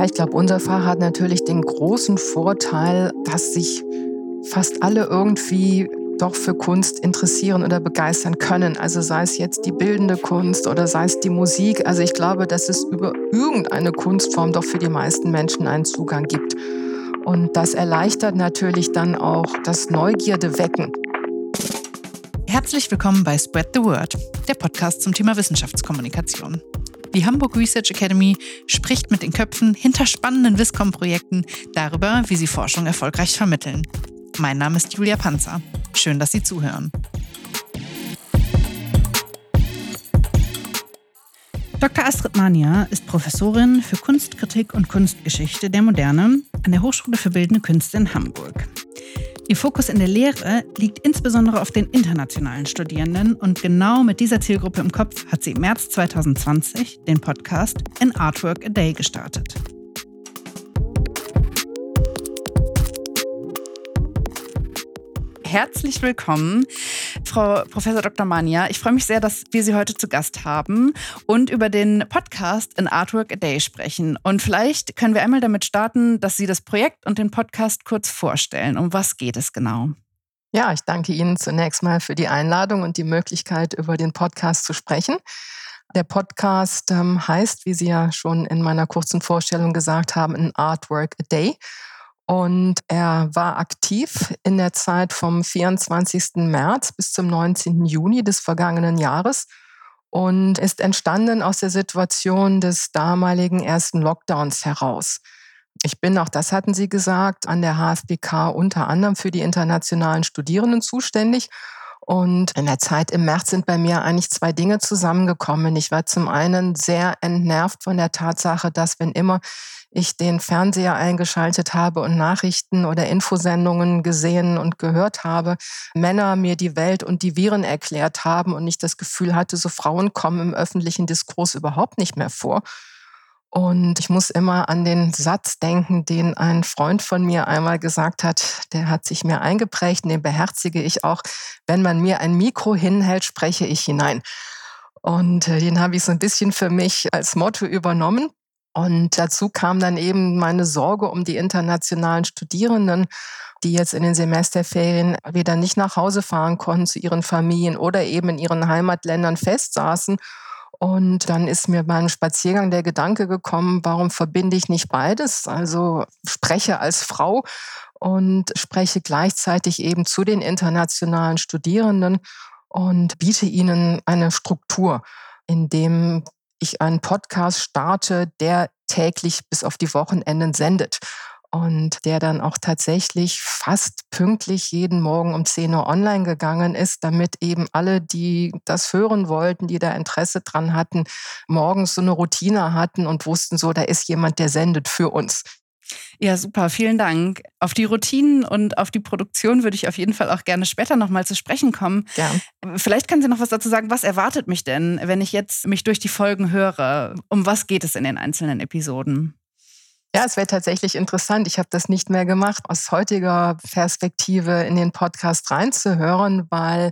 Ja, ich glaube, unser Fach hat natürlich den großen Vorteil, dass sich fast alle irgendwie doch für Kunst interessieren oder begeistern können. Also sei es jetzt die bildende Kunst oder sei es die Musik. Also ich glaube, dass es über irgendeine Kunstform doch für die meisten Menschen einen Zugang gibt. Und das erleichtert natürlich dann auch das Neugierde wecken. Herzlich willkommen bei Spread the Word, der Podcast zum Thema Wissenschaftskommunikation. Die Hamburg Research Academy spricht mit den Köpfen hinter spannenden Wiscom-Projekten darüber, wie sie Forschung erfolgreich vermitteln. Mein Name ist Julia Panzer. Schön, dass Sie zuhören. Dr. Astrid Mania ist Professorin für Kunstkritik und Kunstgeschichte der Moderne an der Hochschule für Bildende Künste in Hamburg. Ihr Fokus in der Lehre liegt insbesondere auf den internationalen Studierenden und genau mit dieser Zielgruppe im Kopf hat sie im März 2020 den Podcast An Artwork a Day gestartet. herzlich willkommen, Frau Professor Dr. Mania. Ich freue mich sehr, dass wir Sie heute zu Gast haben und über den Podcast An Artwork a Day sprechen. Und vielleicht können wir einmal damit starten, dass Sie das Projekt und den Podcast kurz vorstellen. Um was geht es genau? Ja, ich danke Ihnen zunächst mal für die Einladung und die Möglichkeit, über den Podcast zu sprechen. Der Podcast ähm, heißt, wie Sie ja schon in meiner kurzen Vorstellung gesagt haben, An Artwork a Day. Und er war aktiv in der Zeit vom 24. März bis zum 19. Juni des vergangenen Jahres und ist entstanden aus der Situation des damaligen ersten Lockdowns heraus. Ich bin, auch das hatten Sie gesagt, an der HFBK unter anderem für die internationalen Studierenden zuständig. Und in der Zeit im März sind bei mir eigentlich zwei Dinge zusammengekommen. Ich war zum einen sehr entnervt von der Tatsache, dass wenn immer ich den Fernseher eingeschaltet habe und Nachrichten oder Infosendungen gesehen und gehört habe, Männer mir die Welt und die Viren erklärt haben und ich das Gefühl hatte, so Frauen kommen im öffentlichen Diskurs überhaupt nicht mehr vor. Und ich muss immer an den Satz denken, den ein Freund von mir einmal gesagt hat, der hat sich mir eingeprägt und den beherzige ich auch. Wenn man mir ein Mikro hinhält, spreche ich hinein. Und äh, den habe ich so ein bisschen für mich als Motto übernommen. Und dazu kam dann eben meine Sorge um die internationalen Studierenden, die jetzt in den Semesterferien wieder nicht nach Hause fahren konnten zu ihren Familien oder eben in ihren Heimatländern festsaßen. Und dann ist mir beim Spaziergang der Gedanke gekommen, warum verbinde ich nicht beides? Also spreche als Frau und spreche gleichzeitig eben zu den internationalen Studierenden und biete ihnen eine Struktur, in dem ich einen Podcast starte, der täglich bis auf die Wochenenden sendet und der dann auch tatsächlich fast pünktlich jeden Morgen um 10 Uhr online gegangen ist, damit eben alle, die das hören wollten, die da Interesse dran hatten, morgens so eine Routine hatten und wussten so, da ist jemand, der sendet für uns. Ja, super, vielen Dank. Auf die Routinen und auf die Produktion würde ich auf jeden Fall auch gerne später nochmal zu sprechen kommen. Ja. Vielleicht können Sie noch was dazu sagen. Was erwartet mich denn, wenn ich jetzt mich durch die Folgen höre? Um was geht es in den einzelnen Episoden? Ja, es wäre tatsächlich interessant. Ich habe das nicht mehr gemacht, aus heutiger Perspektive in den Podcast reinzuhören, weil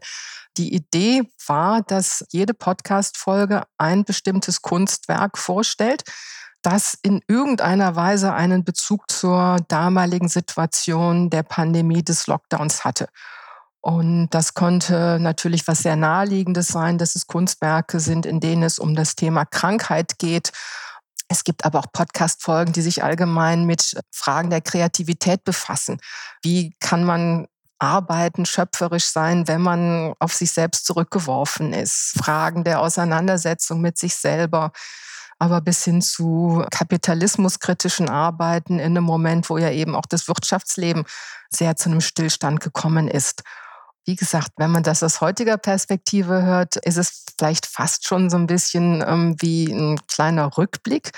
die Idee war, dass jede Podcast-Folge ein bestimmtes Kunstwerk vorstellt das in irgendeiner Weise einen Bezug zur damaligen Situation der Pandemie des Lockdowns hatte. Und das konnte natürlich was sehr naheliegendes sein, dass es Kunstwerke sind, in denen es um das Thema Krankheit geht. Es gibt aber auch Podcast-Folgen, die sich allgemein mit Fragen der Kreativität befassen. Wie kann man arbeiten, schöpferisch sein, wenn man auf sich selbst zurückgeworfen ist? Fragen der Auseinandersetzung mit sich selber aber bis hin zu kapitalismuskritischen Arbeiten in einem Moment, wo ja eben auch das Wirtschaftsleben sehr zu einem Stillstand gekommen ist. Wie gesagt, wenn man das aus heutiger Perspektive hört, ist es vielleicht fast schon so ein bisschen ähm, wie ein kleiner Rückblick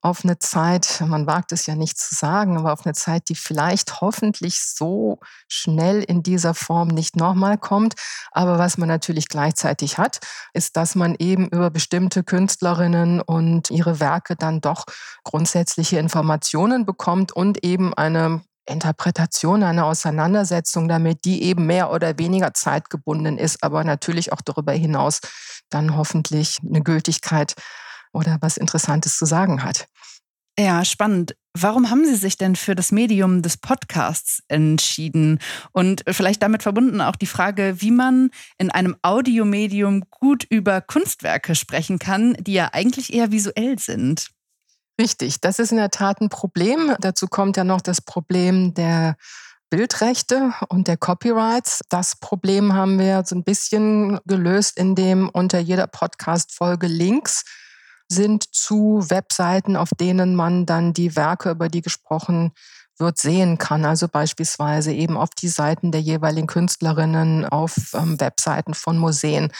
auf eine Zeit, man wagt es ja nicht zu sagen, aber auf eine Zeit, die vielleicht hoffentlich so schnell in dieser Form nicht nochmal kommt. Aber was man natürlich gleichzeitig hat, ist, dass man eben über bestimmte Künstlerinnen und ihre Werke dann doch grundsätzliche Informationen bekommt und eben eine Interpretation, eine Auseinandersetzung damit, die eben mehr oder weniger zeitgebunden ist, aber natürlich auch darüber hinaus dann hoffentlich eine Gültigkeit oder was Interessantes zu sagen hat. Ja, spannend. Warum haben Sie sich denn für das Medium des Podcasts entschieden? Und vielleicht damit verbunden auch die Frage, wie man in einem Audiomedium gut über Kunstwerke sprechen kann, die ja eigentlich eher visuell sind. Richtig, das ist in der Tat ein Problem. Dazu kommt ja noch das Problem der Bildrechte und der Copyrights. Das Problem haben wir so ein bisschen gelöst, indem unter jeder Podcast-Folge Links sind zu Webseiten, auf denen man dann die Werke, über die gesprochen wird, sehen kann. Also beispielsweise eben auf die Seiten der jeweiligen Künstlerinnen, auf ähm, Webseiten von Museen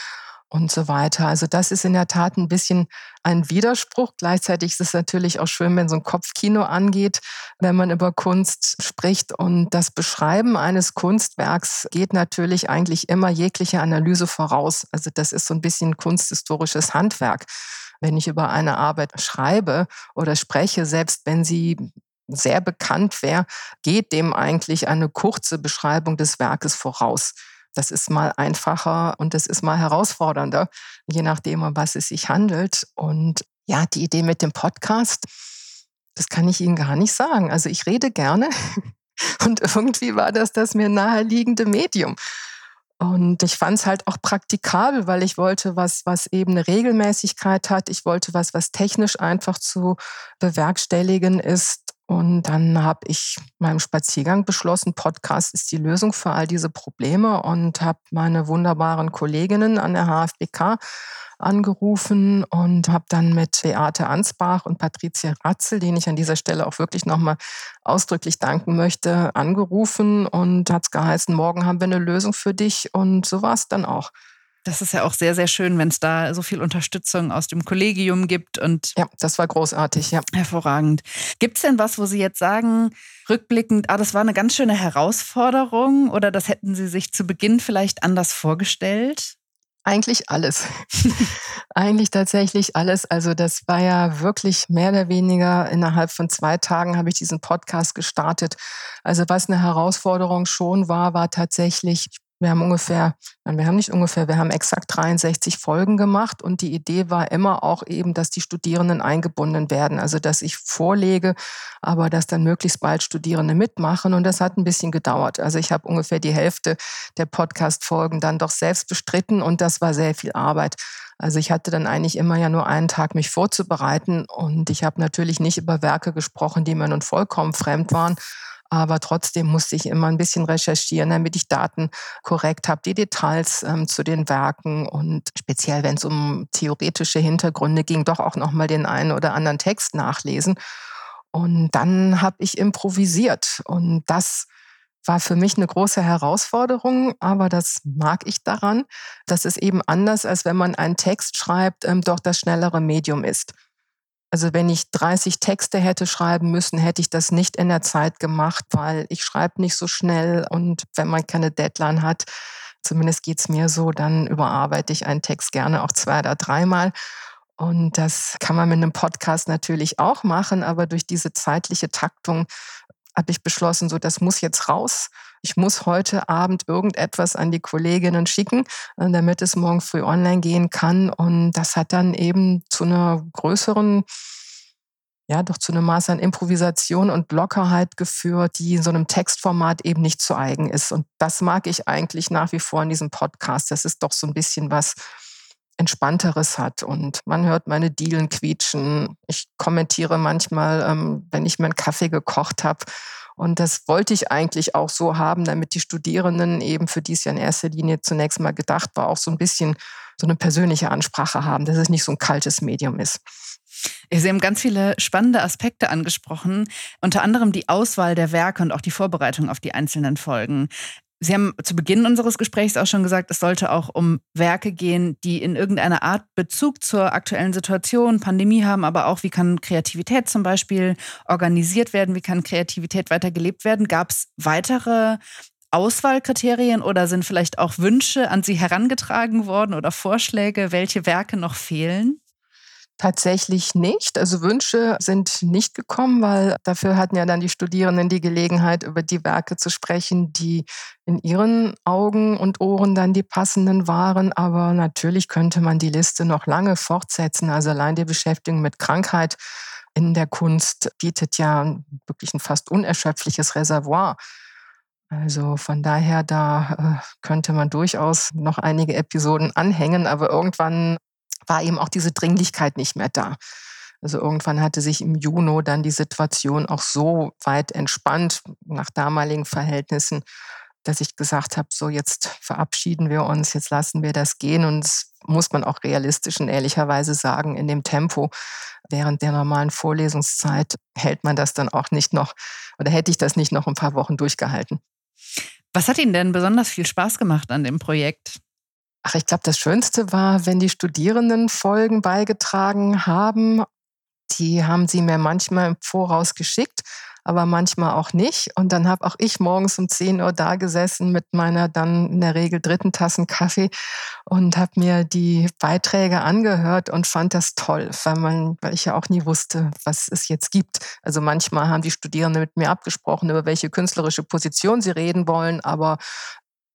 und so weiter. Also das ist in der Tat ein bisschen ein Widerspruch. Gleichzeitig ist es natürlich auch schön, wenn so ein Kopfkino angeht, wenn man über Kunst spricht. Und das Beschreiben eines Kunstwerks geht natürlich eigentlich immer jegliche Analyse voraus. Also das ist so ein bisschen kunsthistorisches Handwerk. Wenn ich über eine Arbeit schreibe oder spreche, selbst wenn sie sehr bekannt wäre, geht dem eigentlich eine kurze Beschreibung des Werkes voraus. Das ist mal einfacher und das ist mal herausfordernder, je nachdem, um was es sich handelt. Und ja, die Idee mit dem Podcast, das kann ich Ihnen gar nicht sagen. Also ich rede gerne und irgendwie war das das mir naheliegende Medium. Und ich fand es halt auch praktikabel, weil ich wollte was, was eben eine Regelmäßigkeit hat. Ich wollte was, was technisch einfach zu bewerkstelligen ist. Und dann habe ich meinem Spaziergang beschlossen, Podcast ist die Lösung für all diese Probleme und habe meine wunderbaren Kolleginnen an der HFBK angerufen und habe dann mit Beate Ansbach und Patricia Ratzel, denen ich an dieser Stelle auch wirklich nochmal ausdrücklich danken möchte, angerufen und hat es geheißen, morgen haben wir eine Lösung für dich und so war es dann auch. Das ist ja auch sehr, sehr schön, wenn es da so viel Unterstützung aus dem Kollegium gibt und. Ja, das war großartig, ja. Hervorragend. Gibt es denn was, wo Sie jetzt sagen, rückblickend, ah, das war eine ganz schöne Herausforderung oder das hätten Sie sich zu Beginn vielleicht anders vorgestellt? Eigentlich alles. Eigentlich tatsächlich alles. Also das war ja wirklich mehr oder weniger innerhalb von zwei Tagen habe ich diesen Podcast gestartet. Also was eine Herausforderung schon war, war tatsächlich, wir haben ungefähr, wir haben nicht ungefähr, wir haben exakt 63 Folgen gemacht und die Idee war immer auch eben, dass die Studierenden eingebunden werden. Also dass ich vorlege, aber dass dann möglichst bald Studierende mitmachen und das hat ein bisschen gedauert. Also ich habe ungefähr die Hälfte der Podcast-Folgen dann doch selbst bestritten und das war sehr viel Arbeit. Also ich hatte dann eigentlich immer ja nur einen Tag, mich vorzubereiten und ich habe natürlich nicht über Werke gesprochen, die mir nun vollkommen fremd waren aber trotzdem musste ich immer ein bisschen recherchieren, damit ich Daten korrekt habe, die Details ähm, zu den Werken und speziell, wenn es um theoretische Hintergründe ging, doch auch nochmal den einen oder anderen Text nachlesen. Und dann habe ich improvisiert und das war für mich eine große Herausforderung, aber das mag ich daran, dass es eben anders, als wenn man einen Text schreibt, ähm, doch das schnellere Medium ist. Also wenn ich 30 Texte hätte schreiben müssen, hätte ich das nicht in der Zeit gemacht, weil ich schreibe nicht so schnell und wenn man keine Deadline hat, zumindest geht's mir so, dann überarbeite ich einen Text gerne auch zwei oder dreimal. Und das kann man mit einem Podcast natürlich auch machen, aber durch diese zeitliche Taktung habe ich beschlossen, so das muss jetzt raus. Ich muss heute Abend irgendetwas an die Kolleginnen schicken, äh, damit es morgen früh online gehen kann. Und das hat dann eben zu einer größeren, ja, doch zu einem Maß an Improvisation und Lockerheit geführt, die in so einem Textformat eben nicht zu eigen ist. Und das mag ich eigentlich nach wie vor in diesem Podcast. Das ist doch so ein bisschen was, Entspannteres hat. Und man hört meine Dielen quietschen. Ich kommentiere manchmal, ähm, wenn ich mir einen Kaffee gekocht habe. Und das wollte ich eigentlich auch so haben, damit die Studierenden eben, für die es ja in erster Linie zunächst mal gedacht war, auch so ein bisschen so eine persönliche Ansprache haben, dass es nicht so ein kaltes Medium ist. Sie haben ganz viele spannende Aspekte angesprochen, unter anderem die Auswahl der Werke und auch die Vorbereitung auf die einzelnen Folgen. Sie haben zu Beginn unseres Gesprächs auch schon gesagt, es sollte auch um Werke gehen, die in irgendeiner Art Bezug zur aktuellen Situation, Pandemie haben, aber auch, wie kann Kreativität zum Beispiel organisiert werden, wie kann Kreativität weiter gelebt werden. Gab es weitere Auswahlkriterien oder sind vielleicht auch Wünsche an Sie herangetragen worden oder Vorschläge, welche Werke noch fehlen? Tatsächlich nicht. Also Wünsche sind nicht gekommen, weil dafür hatten ja dann die Studierenden die Gelegenheit, über die Werke zu sprechen, die in ihren Augen und Ohren dann die passenden waren. Aber natürlich könnte man die Liste noch lange fortsetzen. Also allein die Beschäftigung mit Krankheit in der Kunst bietet ja wirklich ein fast unerschöpfliches Reservoir. Also von daher, da äh, könnte man durchaus noch einige Episoden anhängen, aber irgendwann war eben auch diese Dringlichkeit nicht mehr da. Also irgendwann hatte sich im Juni dann die Situation auch so weit entspannt nach damaligen Verhältnissen, dass ich gesagt habe, so jetzt verabschieden wir uns, jetzt lassen wir das gehen und das muss man auch realistisch und ehrlicherweise sagen, in dem Tempo während der normalen Vorlesungszeit hält man das dann auch nicht noch oder hätte ich das nicht noch ein paar Wochen durchgehalten. Was hat Ihnen denn besonders viel Spaß gemacht an dem Projekt? Ach, ich glaube, das Schönste war, wenn die Studierenden Folgen beigetragen haben die haben sie mir manchmal im Voraus geschickt, aber manchmal auch nicht. Und dann habe auch ich morgens um 10 Uhr da gesessen mit meiner dann in der Regel dritten Tassen Kaffee und habe mir die Beiträge angehört und fand das toll, weil, man, weil ich ja auch nie wusste, was es jetzt gibt. Also manchmal haben die Studierenden mit mir abgesprochen, über welche künstlerische Position sie reden wollen, aber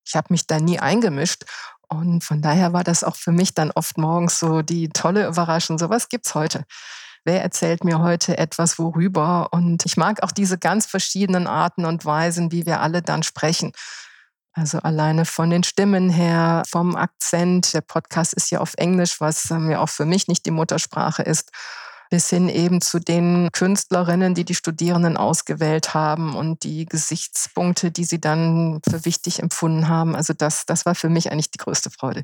ich habe mich da nie eingemischt. Und von daher war das auch für mich dann oft morgens so die tolle Überraschung. So was gibt's heute wer erzählt mir heute etwas worüber. Und ich mag auch diese ganz verschiedenen Arten und Weisen, wie wir alle dann sprechen. Also alleine von den Stimmen her, vom Akzent. Der Podcast ist ja auf Englisch, was mir ähm, auch für mich nicht die Muttersprache ist bis hin eben zu den Künstlerinnen, die die Studierenden ausgewählt haben und die Gesichtspunkte, die sie dann für wichtig empfunden haben. Also das, das war für mich eigentlich die größte Freude.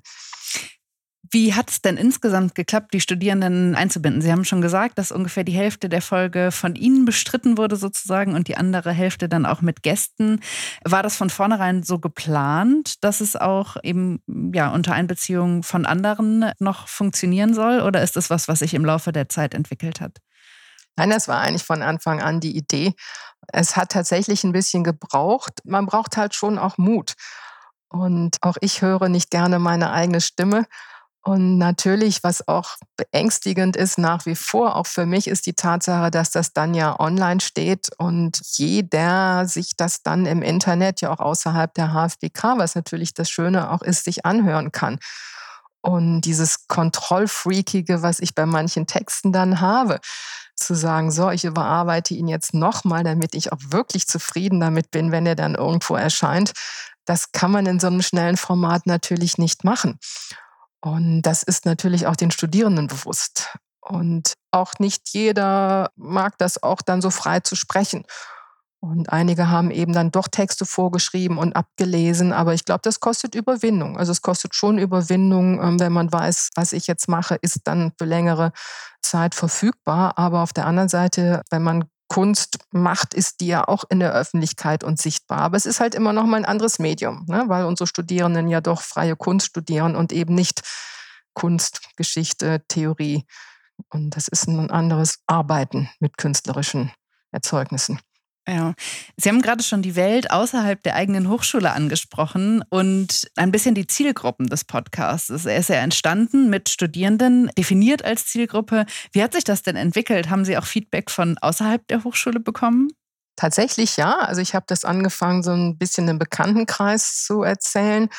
Wie hat es denn insgesamt geklappt, die Studierenden einzubinden? Sie haben schon gesagt, dass ungefähr die Hälfte der Folge von Ihnen bestritten wurde sozusagen und die andere Hälfte dann auch mit Gästen. War das von vornherein so geplant, dass es auch eben ja unter Einbeziehung von anderen noch funktionieren soll oder ist das was, was sich im Laufe der Zeit entwickelt hat? Nein, das war eigentlich von Anfang an die Idee. Es hat tatsächlich ein bisschen gebraucht. Man braucht halt schon auch Mut. Und auch ich höre nicht gerne meine eigene Stimme. Und natürlich, was auch beängstigend ist nach wie vor, auch für mich, ist die Tatsache, dass das dann ja online steht und jeder sich das dann im Internet, ja auch außerhalb der HFBK, was natürlich das Schöne auch ist, sich anhören kann. Und dieses Kontrollfreakige, was ich bei manchen Texten dann habe, zu sagen, so, ich überarbeite ihn jetzt nochmal, damit ich auch wirklich zufrieden damit bin, wenn er dann irgendwo erscheint, das kann man in so einem schnellen Format natürlich nicht machen. Und das ist natürlich auch den Studierenden bewusst. Und auch nicht jeder mag das auch dann so frei zu sprechen. Und einige haben eben dann doch Texte vorgeschrieben und abgelesen. Aber ich glaube, das kostet Überwindung. Also es kostet schon Überwindung, ähm, wenn man weiß, was ich jetzt mache, ist dann für längere Zeit verfügbar. Aber auf der anderen Seite, wenn man Kunst macht, ist die ja auch in der Öffentlichkeit und sichtbar. Aber es ist halt immer noch mal ein anderes Medium, ne? weil unsere Studierenden ja doch freie Kunst studieren und eben nicht Kunst, Geschichte, Theorie. Und das ist ein anderes Arbeiten mit künstlerischen Erzeugnissen. Ja, Sie haben gerade schon die Welt außerhalb der eigenen Hochschule angesprochen und ein bisschen die Zielgruppen des Podcasts. Er ist ja entstanden mit Studierenden, definiert als Zielgruppe. Wie hat sich das denn entwickelt? Haben Sie auch Feedback von außerhalb der Hochschule bekommen? Tatsächlich ja. Also ich habe das angefangen, so ein bisschen im Bekanntenkreis zu erzählen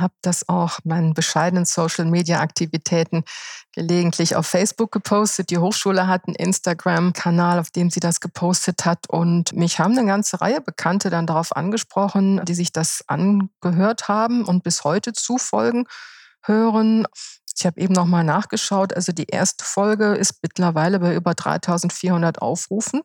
habe das auch meinen bescheidenen Social-Media-Aktivitäten gelegentlich auf Facebook gepostet. Die Hochschule hat einen Instagram-Kanal, auf dem sie das gepostet hat. Und mich haben eine ganze Reihe Bekannte dann darauf angesprochen, die sich das angehört haben und bis heute zufolgen hören. Ich habe eben noch mal nachgeschaut. Also die erste Folge ist mittlerweile bei über 3400 Aufrufen.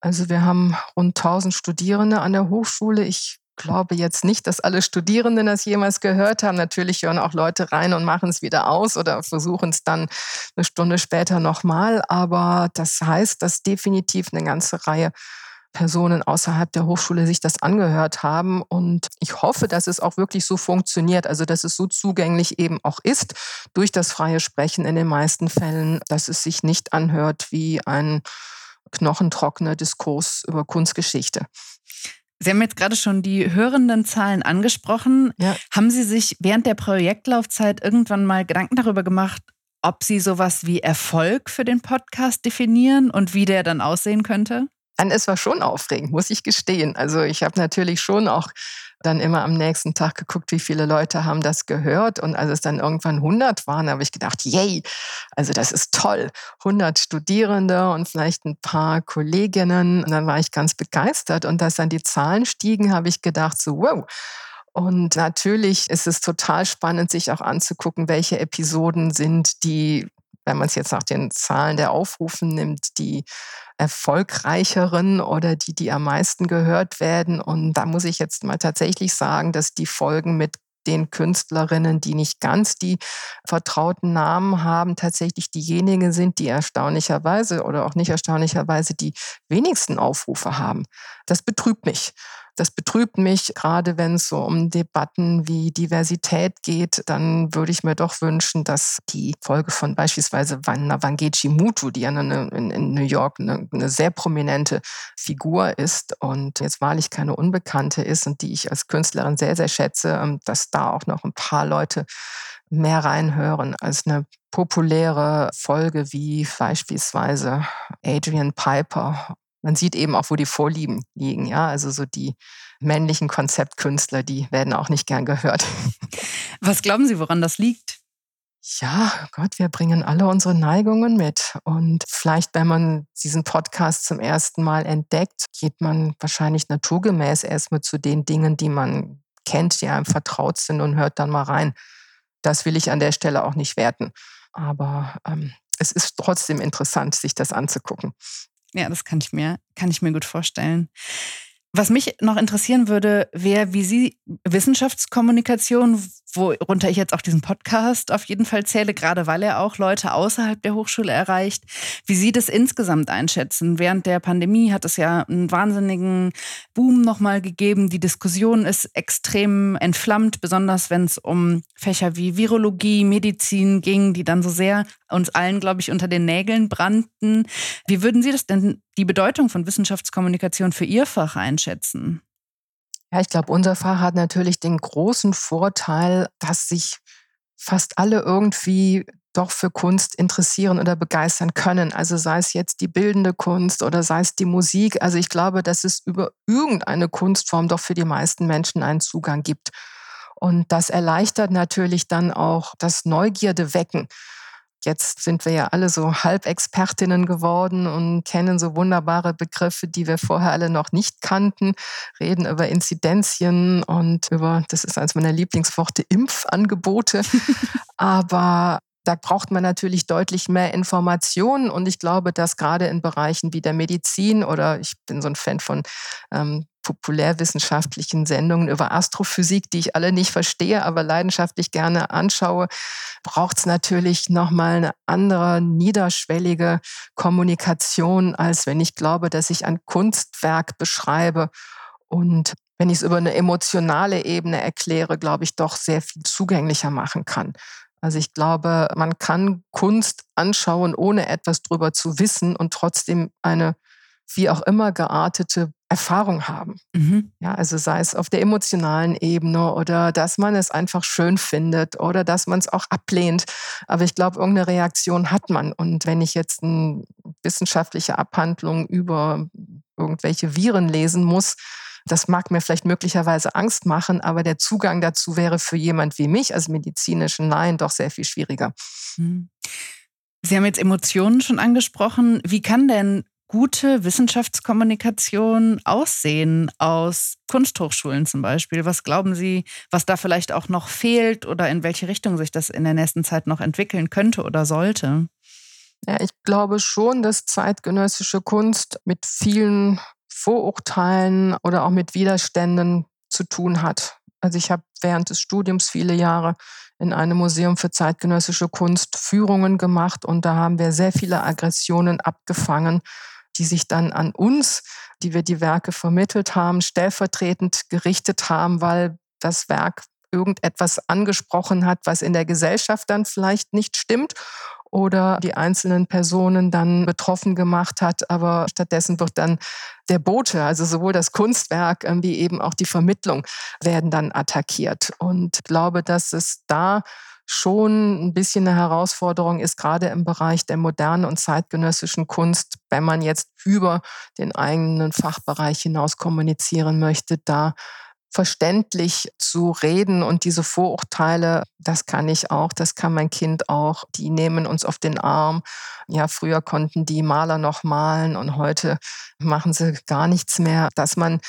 Also wir haben rund 1000 Studierende an der Hochschule. Ich glaube jetzt nicht, dass alle Studierenden das jemals gehört haben. Natürlich hören auch Leute rein und machen es wieder aus oder versuchen es dann eine Stunde später nochmal. Aber das heißt, dass definitiv eine ganze Reihe Personen außerhalb der Hochschule sich das angehört haben. Und ich hoffe, dass es auch wirklich so funktioniert, also dass es so zugänglich eben auch ist durch das freie Sprechen in den meisten Fällen, dass es sich nicht anhört wie ein knochentrockener Diskurs über Kunstgeschichte. Sie haben jetzt gerade schon die hörenden Zahlen angesprochen. Ja. Haben Sie sich während der Projektlaufzeit irgendwann mal Gedanken darüber gemacht, ob Sie sowas wie Erfolg für den Podcast definieren und wie der dann aussehen könnte? Es war schon aufregend, muss ich gestehen. Also ich habe natürlich schon auch dann immer am nächsten Tag geguckt, wie viele Leute haben das gehört. Und als es dann irgendwann 100 waren, habe ich gedacht, yay, also das ist toll. 100 Studierende und vielleicht ein paar Kolleginnen. Und dann war ich ganz begeistert. Und als dann die Zahlen stiegen, habe ich gedacht, so, wow. Und natürlich ist es total spannend, sich auch anzugucken, welche Episoden sind, die wenn man es jetzt nach den Zahlen der Aufrufen nimmt, die erfolgreicheren oder die, die am meisten gehört werden. Und da muss ich jetzt mal tatsächlich sagen, dass die Folgen mit den Künstlerinnen, die nicht ganz die vertrauten Namen haben, tatsächlich diejenigen sind, die erstaunlicherweise oder auch nicht erstaunlicherweise die wenigsten Aufrufe haben. Das betrübt mich. Das betrübt mich, gerade wenn es so um Debatten wie Diversität geht, dann würde ich mir doch wünschen, dass die Folge von beispielsweise Wangechi Mutu, die ja eine, in, in, New York eine, eine sehr prominente Figur ist und jetzt wahrlich keine Unbekannte ist und die ich als Künstlerin sehr, sehr schätze, ähm, dass da auch noch ein paar Leute mehr reinhören als eine populäre Folge wie beispielsweise Adrian Piper man sieht eben auch, wo die Vorlieben liegen. Ja, also so die männlichen Konzeptkünstler, die werden auch nicht gern gehört. Was glauben Sie, woran das liegt? Ja, Gott, wir bringen alle unsere Neigungen mit. Und vielleicht, wenn man diesen Podcast zum ersten Mal entdeckt, geht man wahrscheinlich naturgemäß erstmal zu den Dingen, die man kennt, die einem vertraut sind und hört dann mal rein. Das will ich an der Stelle auch nicht werten. Aber ähm, es ist trotzdem interessant, sich das anzugucken. Ja, das kann ich mir, kann ich mir gut vorstellen. Was mich noch interessieren würde, wäre, wie Sie Wissenschaftskommunikation, worunter ich jetzt auch diesen Podcast auf jeden Fall zähle, gerade weil er auch Leute außerhalb der Hochschule erreicht, wie Sie das insgesamt einschätzen. Während der Pandemie hat es ja einen wahnsinnigen Boom nochmal gegeben. Die Diskussion ist extrem entflammt, besonders wenn es um Fächer wie Virologie, Medizin ging, die dann so sehr uns allen, glaube ich, unter den Nägeln brannten. Wie würden Sie das denn, die Bedeutung von Wissenschaftskommunikation für Ihr Fach einschätzen? Ja, ich glaube, unser Fach hat natürlich den großen Vorteil, dass sich fast alle irgendwie doch für Kunst interessieren oder begeistern können. Also sei es jetzt die bildende Kunst oder sei es die Musik. Also ich glaube, dass es über irgendeine Kunstform doch für die meisten Menschen einen Zugang gibt. Und das erleichtert natürlich dann auch das Neugierde wecken. Jetzt sind wir ja alle so Halbexpertinnen geworden und kennen so wunderbare Begriffe, die wir vorher alle noch nicht kannten, reden über Inzidenzien und über, das ist eines meiner Lieblingsworte, Impfangebote. Aber da braucht man natürlich deutlich mehr Informationen und ich glaube, dass gerade in Bereichen wie der Medizin oder ich bin so ein Fan von ähm, populärwissenschaftlichen Sendungen über Astrophysik, die ich alle nicht verstehe, aber leidenschaftlich gerne anschaue, braucht es natürlich nochmal eine andere niederschwellige Kommunikation, als wenn ich glaube, dass ich ein Kunstwerk beschreibe und wenn ich es über eine emotionale Ebene erkläre, glaube ich, doch sehr viel zugänglicher machen kann. Also ich glaube, man kann Kunst anschauen, ohne etwas drüber zu wissen und trotzdem eine wie auch immer geartete Erfahrung haben. Mhm. Ja, also sei es auf der emotionalen Ebene oder dass man es einfach schön findet oder dass man es auch ablehnt. Aber ich glaube, irgendeine Reaktion hat man. Und wenn ich jetzt eine wissenschaftliche Abhandlung über irgendwelche Viren lesen muss, das mag mir vielleicht möglicherweise Angst machen, aber der Zugang dazu wäre für jemand wie mich als medizinischen Laien doch sehr viel schwieriger. Mhm. Sie haben jetzt Emotionen schon angesprochen. Wie kann denn gute Wissenschaftskommunikation aussehen aus Kunsthochschulen zum Beispiel? Was glauben Sie, was da vielleicht auch noch fehlt oder in welche Richtung sich das in der nächsten Zeit noch entwickeln könnte oder sollte? Ja, ich glaube schon, dass zeitgenössische Kunst mit vielen Vorurteilen oder auch mit Widerständen zu tun hat. Also ich habe während des Studiums viele Jahre in einem Museum für zeitgenössische Kunst Führungen gemacht und da haben wir sehr viele Aggressionen abgefangen die sich dann an uns, die wir die Werke vermittelt haben, stellvertretend gerichtet haben, weil das Werk irgendetwas angesprochen hat, was in der Gesellschaft dann vielleicht nicht stimmt oder die einzelnen Personen dann betroffen gemacht hat. Aber stattdessen wird dann der Bote, also sowohl das Kunstwerk wie eben auch die Vermittlung werden dann attackiert. Und ich glaube, dass es da schon ein bisschen eine Herausforderung ist, gerade im Bereich der modernen und zeitgenössischen Kunst, wenn man jetzt über den eigenen Fachbereich hinaus kommunizieren möchte, da verständlich zu reden und diese Vorurteile, das kann ich auch, das kann mein Kind auch, die nehmen uns auf den Arm. Ja, früher konnten die Maler noch malen und heute machen sie gar nichts mehr, dass man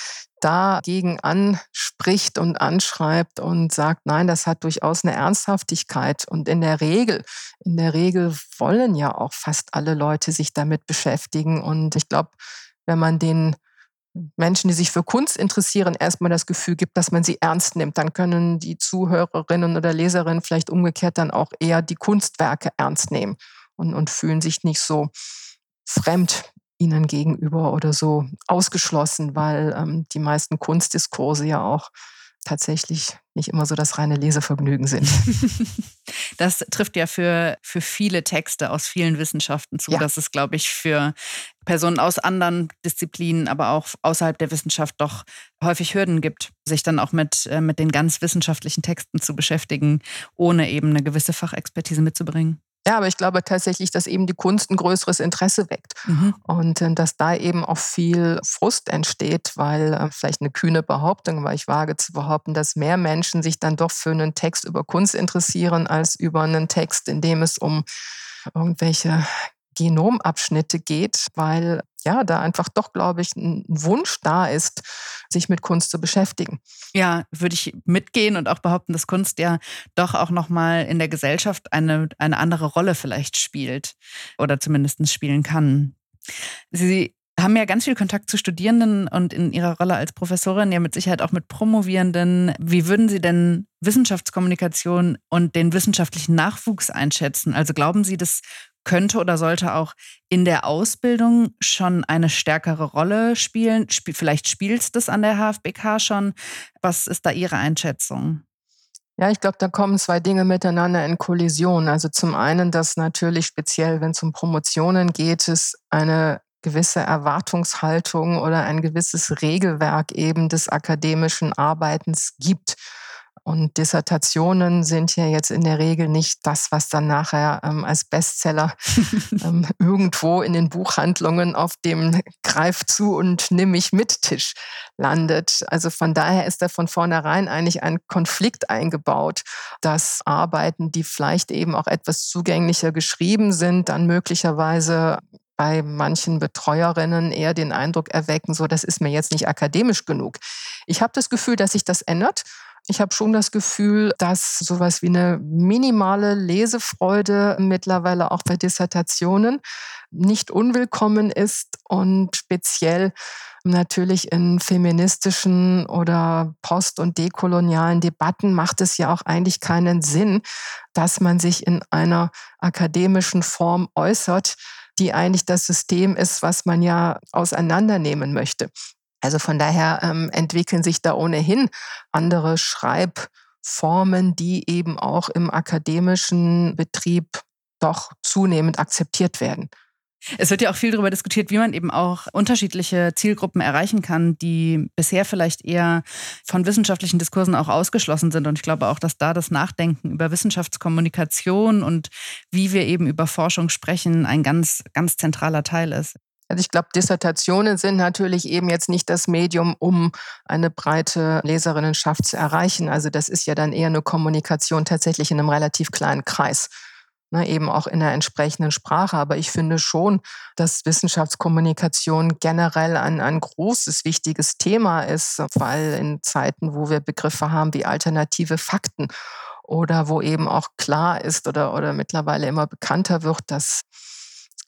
dagegen anspricht und anschreibt und sagt, nein, das hat durchaus eine Ernsthaftigkeit. Und in der Regel, in der Regel wollen ja auch fast alle Leute sich damit beschäftigen. Und ich glaube, wenn man den Menschen, die sich für Kunst interessieren, erstmal das Gefühl gibt, dass man sie ernst nimmt. Dann können die Zuhörerinnen oder Leserinnen vielleicht umgekehrt dann auch eher die Kunstwerke ernst nehmen und, und fühlen sich nicht so fremd ihnen gegenüber oder so ausgeschlossen, weil ähm, die meisten Kunstdiskurse ja auch tatsächlich nicht immer so das reine Lesevergnügen sind. Das trifft ja für, für viele Texte aus vielen Wissenschaften zu. Ja. Das ist, glaube ich, für Personen aus anderen Disziplinen, aber auch außerhalb der Wissenschaft doch häufig Hürden gibt, sich dann auch mit, äh, mit den ganz wissenschaftlichen Texten zu beschäftigen, ohne eben eine gewisse Fachexpertise mitzubringen. Ja, aber ich glaube tatsächlich, dass eben die Kunst ein größeres Interesse weckt mhm. und äh, dass da eben auch viel Frust entsteht, weil äh, vielleicht eine kühne Behauptung, weil ich wage zu behaupten, dass mehr Menschen sich dann doch für einen Text über Kunst interessieren als über einen Text, in dem es um irgendwelche Genomabschnitte geht, weil ja, da einfach doch, glaube ich, ein Wunsch da ist, sich mit Kunst zu beschäftigen. Ja, würde ich mitgehen und auch behaupten, dass Kunst ja doch auch nochmal in der Gesellschaft eine, eine andere Rolle vielleicht spielt oder zumindest spielen kann. Sie haben ja ganz viel Kontakt zu Studierenden und in Ihrer Rolle als Professorin ja mit Sicherheit auch mit Promovierenden. Wie würden Sie denn Wissenschaftskommunikation und den wissenschaftlichen Nachwuchs einschätzen? Also glauben Sie, dass könnte oder sollte auch in der Ausbildung schon eine stärkere Rolle spielen? Sp vielleicht spielt es das an der HFBK schon. Was ist da Ihre Einschätzung? Ja, ich glaube, da kommen zwei Dinge miteinander in Kollision. Also zum einen, dass natürlich speziell, wenn es um Promotionen geht, es eine gewisse Erwartungshaltung oder ein gewisses Regelwerk eben des akademischen Arbeitens gibt. Und Dissertationen sind ja jetzt in der Regel nicht das, was dann nachher ähm, als Bestseller ähm, irgendwo in den Buchhandlungen auf dem Greif zu und nimm mich mit Tisch landet. Also von daher ist da von vornherein eigentlich ein Konflikt eingebaut, dass Arbeiten, die vielleicht eben auch etwas zugänglicher geschrieben sind, dann möglicherweise bei manchen Betreuerinnen eher den Eindruck erwecken, so das ist mir jetzt nicht akademisch genug. Ich habe das Gefühl, dass sich das ändert. Ich habe schon das Gefühl, dass sowas wie eine minimale Lesefreude mittlerweile auch bei Dissertationen nicht unwillkommen ist und speziell natürlich in feministischen oder post- und dekolonialen Debatten macht es ja auch eigentlich keinen Sinn, dass man sich in einer akademischen Form äußert, die eigentlich das System ist, was man ja auseinandernehmen möchte. Also von daher ähm, entwickeln sich da ohnehin andere Schreibformen, die eben auch im akademischen Betrieb doch zunehmend akzeptiert werden. Es wird ja auch viel darüber diskutiert, wie man eben auch unterschiedliche Zielgruppen erreichen kann, die bisher vielleicht eher von wissenschaftlichen Diskursen auch ausgeschlossen sind. Und ich glaube auch, dass da das Nachdenken über Wissenschaftskommunikation und wie wir eben über Forschung sprechen, ein ganz, ganz zentraler Teil ist. Also ich glaube, Dissertationen sind natürlich eben jetzt nicht das Medium, um eine breite Leserinnenschaft zu erreichen. Also das ist ja dann eher eine Kommunikation tatsächlich in einem relativ kleinen Kreis. Ne, eben auch in der entsprechenden Sprache. Aber ich finde schon, dass Wissenschaftskommunikation generell ein, ein großes, wichtiges Thema ist, weil in Zeiten, wo wir Begriffe haben wie alternative Fakten oder wo eben auch klar ist oder, oder mittlerweile immer bekannter wird, dass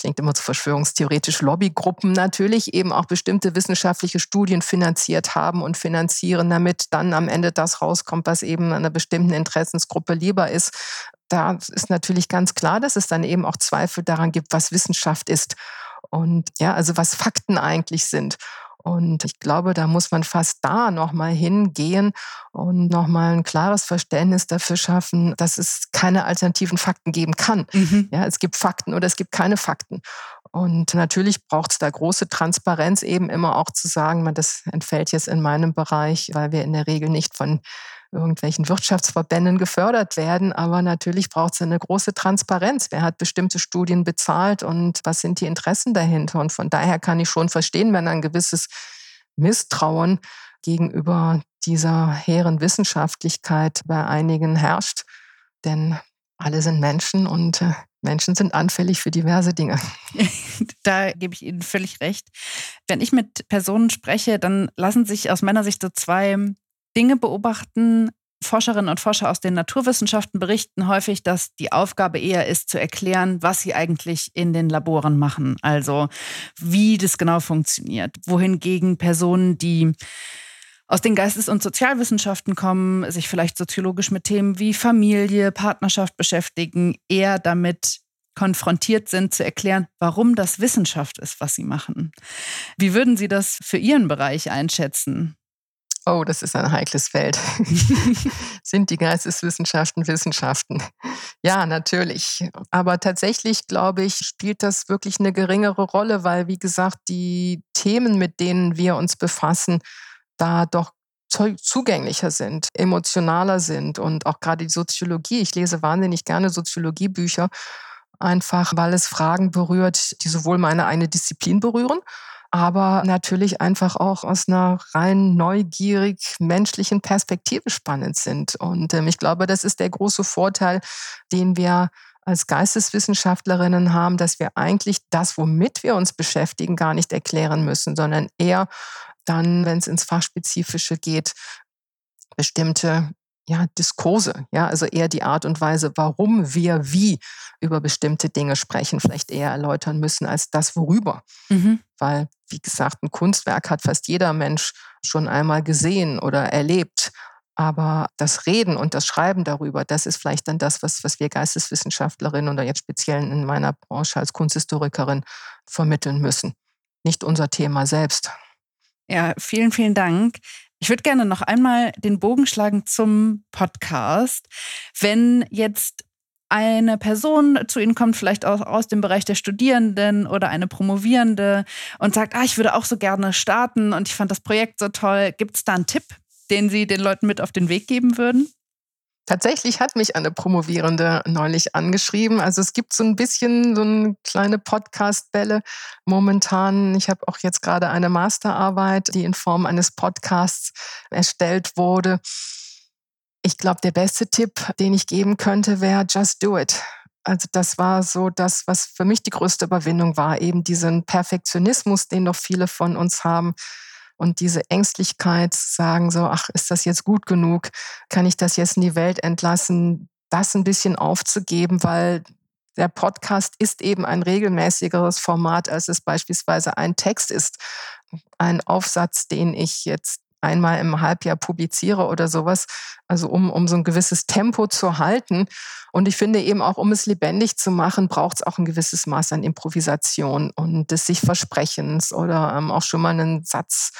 klingt immer zu verschwörungstheoretisch, Lobbygruppen natürlich eben auch bestimmte wissenschaftliche Studien finanziert haben und finanzieren, damit dann am Ende das rauskommt, was eben einer bestimmten Interessensgruppe lieber ist. Da ist natürlich ganz klar, dass es dann eben auch Zweifel daran gibt, was Wissenschaft ist und ja, also was Fakten eigentlich sind. Und ich glaube, da muss man fast da nochmal hingehen und nochmal ein klares Verständnis dafür schaffen, dass es keine alternativen Fakten geben kann. Mhm. Ja, es gibt Fakten oder es gibt keine Fakten. Und natürlich braucht es da große Transparenz, eben immer auch zu sagen, man, das entfällt jetzt in meinem Bereich, weil wir in der Regel nicht von irgendwelchen Wirtschaftsverbänden gefördert werden. Aber natürlich braucht es eine große Transparenz. Wer hat bestimmte Studien bezahlt und was sind die Interessen dahinter? Und von daher kann ich schon verstehen, wenn ein gewisses Misstrauen gegenüber dieser hehren Wissenschaftlichkeit bei einigen herrscht. Denn alle sind Menschen und äh, Menschen sind anfällig für diverse Dinge. da gebe ich Ihnen völlig recht. Wenn ich mit Personen spreche, dann lassen sich aus meiner Sicht so zwei Dinge beobachten. Forscherinnen und Forscher aus den Naturwissenschaften berichten häufig, dass die Aufgabe eher ist, zu erklären, was sie eigentlich in den Laboren machen, also wie das genau funktioniert. Wohingegen Personen, die aus den Geistes- und Sozialwissenschaften kommen, sich vielleicht soziologisch mit Themen wie Familie, Partnerschaft beschäftigen, eher damit konfrontiert sind, zu erklären, warum das Wissenschaft ist, was sie machen. Wie würden Sie das für Ihren Bereich einschätzen? Oh, das ist ein heikles Feld. Sind die Geisteswissenschaften Wissenschaften? Ja, natürlich. Aber tatsächlich, glaube ich, spielt das wirklich eine geringere Rolle, weil, wie gesagt, die Themen, mit denen wir uns befassen, da doch zugänglicher sind, emotionaler sind und auch gerade die Soziologie. Ich lese wahnsinnig gerne Soziologiebücher, einfach weil es Fragen berührt, die sowohl meine eine Disziplin berühren, aber natürlich einfach auch aus einer rein neugierig menschlichen Perspektive spannend sind. Und ähm, ich glaube, das ist der große Vorteil, den wir als Geisteswissenschaftlerinnen haben, dass wir eigentlich das, womit wir uns beschäftigen, gar nicht erklären müssen, sondern eher dann, wenn es ins Fachspezifische geht, bestimmte ja, Diskurse, ja, also eher die Art und Weise, warum wir wie über bestimmte Dinge sprechen, vielleicht eher erläutern müssen als das, worüber. Mhm. Weil, wie gesagt, ein Kunstwerk hat fast jeder Mensch schon einmal gesehen oder erlebt. Aber das Reden und das Schreiben darüber, das ist vielleicht dann das, was, was wir Geisteswissenschaftlerinnen oder jetzt speziell in meiner Branche als Kunsthistorikerin vermitteln müssen. Nicht unser Thema selbst. Ja, vielen, vielen Dank. Ich würde gerne noch einmal den Bogen schlagen zum Podcast. Wenn jetzt eine Person zu Ihnen kommt, vielleicht auch aus dem Bereich der Studierenden oder eine Promovierende und sagt, ah, ich würde auch so gerne starten und ich fand das Projekt so toll. Gibt es da einen Tipp, den Sie den Leuten mit auf den Weg geben würden? Tatsächlich hat mich eine Promovierende neulich angeschrieben. Also es gibt so ein bisschen so eine kleine Podcast-Bälle momentan. Ich habe auch jetzt gerade eine Masterarbeit, die in Form eines Podcasts erstellt wurde. Ich glaube, der beste Tipp, den ich geben könnte, wäre Just Do It. Also das war so das, was für mich die größte Überwindung war, eben diesen Perfektionismus, den doch viele von uns haben und diese Ängstlichkeit sagen, so, ach, ist das jetzt gut genug? Kann ich das jetzt in die Welt entlassen? Das ein bisschen aufzugeben, weil der Podcast ist eben ein regelmäßigeres Format, als es beispielsweise ein Text ist. Ein Aufsatz, den ich jetzt einmal im Halbjahr publiziere oder sowas. Also um, um so ein gewisses Tempo zu halten. Und ich finde eben auch, um es lebendig zu machen, braucht es auch ein gewisses Maß an Improvisation und des sich Versprechens oder ähm, auch schon mal einen Satz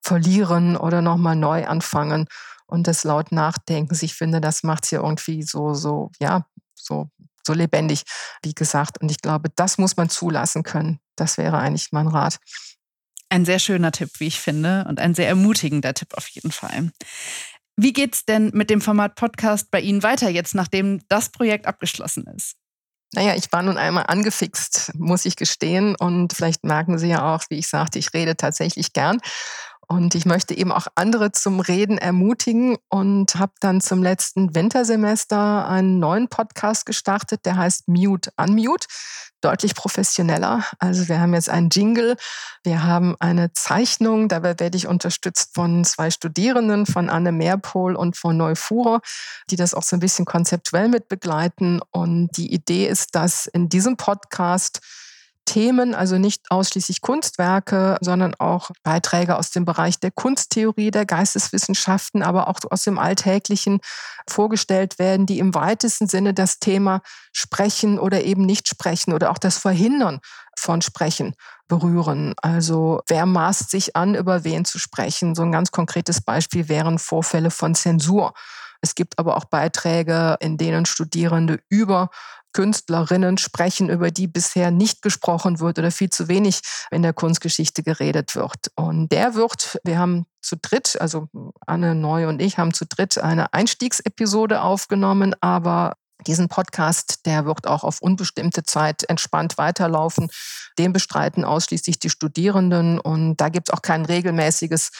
verlieren oder nochmal neu anfangen und das laut nachdenken. Ich finde, das macht es ja irgendwie so, so, ja, so, so lebendig, wie gesagt. Und ich glaube, das muss man zulassen können. Das wäre eigentlich mein Rat. Ein sehr schöner Tipp, wie ich finde, und ein sehr ermutigender Tipp auf jeden Fall. Wie geht's denn mit dem Format Podcast bei Ihnen weiter jetzt, nachdem das Projekt abgeschlossen ist? Naja, ich war nun einmal angefixt, muss ich gestehen. Und vielleicht merken Sie ja auch, wie ich sagte, ich rede tatsächlich gern. Und ich möchte eben auch andere zum Reden ermutigen und habe dann zum letzten Wintersemester einen neuen Podcast gestartet, der heißt Mute Unmute deutlich professioneller. Also wir haben jetzt einen Jingle, wir haben eine Zeichnung, dabei werde ich unterstützt von zwei Studierenden, von Anne Meerpohl und von Neufuhrer, die das auch so ein bisschen konzeptuell mit begleiten. Und die Idee ist, dass in diesem Podcast Themen, also nicht ausschließlich Kunstwerke, sondern auch Beiträge aus dem Bereich der Kunsttheorie, der Geisteswissenschaften, aber auch aus dem Alltäglichen vorgestellt werden, die im weitesten Sinne das Thema Sprechen oder eben nicht sprechen oder auch das Verhindern von Sprechen berühren. Also wer maßt sich an, über wen zu sprechen? So ein ganz konkretes Beispiel wären Vorfälle von Zensur. Es gibt aber auch Beiträge, in denen Studierende über Künstlerinnen sprechen, über die bisher nicht gesprochen wird oder viel zu wenig in der Kunstgeschichte geredet wird. Und der wird, wir haben zu dritt, also Anne Neu und ich haben zu dritt eine Einstiegsepisode aufgenommen, aber diesen Podcast, der wird auch auf unbestimmte Zeit entspannt weiterlaufen. Den bestreiten ausschließlich die Studierenden und da gibt es auch kein regelmäßiges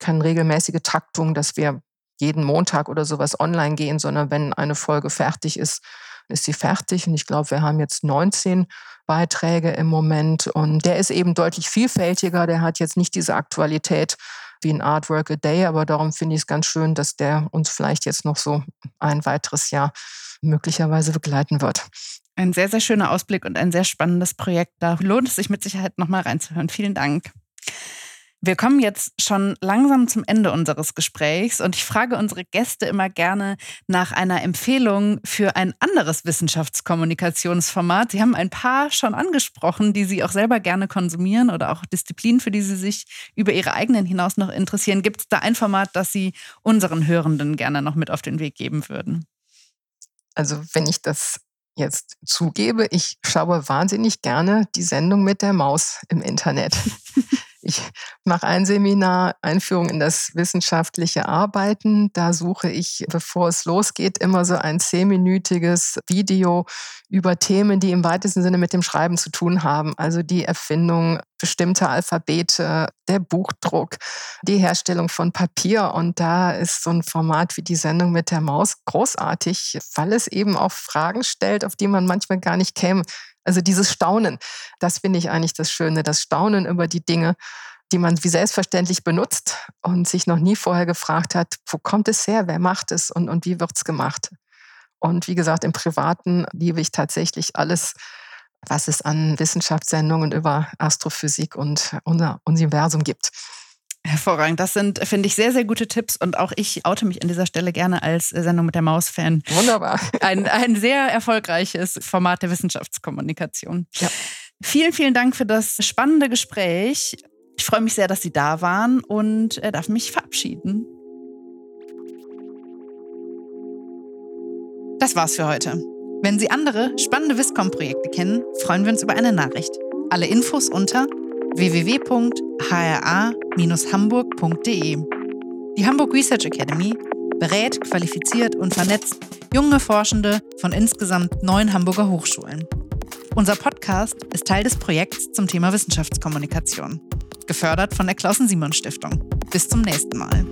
keine regelmäßige Taktung, dass wir jeden Montag oder sowas online gehen, sondern wenn eine Folge fertig ist, ist sie fertig. Und ich glaube, wir haben jetzt 19 Beiträge im Moment. Und der ist eben deutlich vielfältiger. Der hat jetzt nicht diese Aktualität wie ein Artwork a Day, aber darum finde ich es ganz schön, dass der uns vielleicht jetzt noch so ein weiteres Jahr möglicherweise begleiten wird. Ein sehr, sehr schöner Ausblick und ein sehr spannendes Projekt. Da lohnt es sich mit Sicherheit nochmal reinzuhören. Vielen Dank. Wir kommen jetzt schon langsam zum Ende unseres Gesprächs und ich frage unsere Gäste immer gerne nach einer Empfehlung für ein anderes Wissenschaftskommunikationsformat. Sie haben ein paar schon angesprochen, die Sie auch selber gerne konsumieren oder auch Disziplinen, für die Sie sich über Ihre eigenen hinaus noch interessieren. Gibt es da ein Format, das Sie unseren Hörenden gerne noch mit auf den Weg geben würden? Also wenn ich das jetzt zugebe, ich schaue wahnsinnig gerne die Sendung mit der Maus im Internet. Ich mache ein Seminar Einführung in das wissenschaftliche Arbeiten. Da suche ich, bevor es losgeht, immer so ein zehnminütiges Video über Themen, die im weitesten Sinne mit dem Schreiben zu tun haben. Also die Erfindung bestimmter Alphabete, der Buchdruck, die Herstellung von Papier. Und da ist so ein Format wie die Sendung mit der Maus großartig, weil es eben auch Fragen stellt, auf die man manchmal gar nicht käme. Also dieses Staunen, das finde ich eigentlich das Schöne, das Staunen über die Dinge, die man wie selbstverständlich benutzt und sich noch nie vorher gefragt hat, wo kommt es her, wer macht es und, und wie wird es gemacht. Und wie gesagt, im Privaten liebe ich tatsächlich alles, was es an Wissenschaftssendungen über Astrophysik und unser Universum gibt. Hervorragend. Das sind, finde ich, sehr, sehr gute Tipps. Und auch ich oute mich an dieser Stelle gerne als Sendung mit der Maus-Fan. Wunderbar. Ein, ein sehr erfolgreiches Format der Wissenschaftskommunikation. Ja. Vielen, vielen Dank für das spannende Gespräch. Ich freue mich sehr, dass Sie da waren und äh, darf mich verabschieden. Das war's für heute. Wenn Sie andere spannende Wiscom-Projekte kennen, freuen wir uns über eine Nachricht. Alle Infos unter www.hra-hamburg.de. Die Hamburg Research Academy berät, qualifiziert und vernetzt junge Forschende von insgesamt neun Hamburger Hochschulen. Unser Podcast ist Teil des Projekts zum Thema Wissenschaftskommunikation, gefördert von der Klausen-Simon-Stiftung. Bis zum nächsten Mal.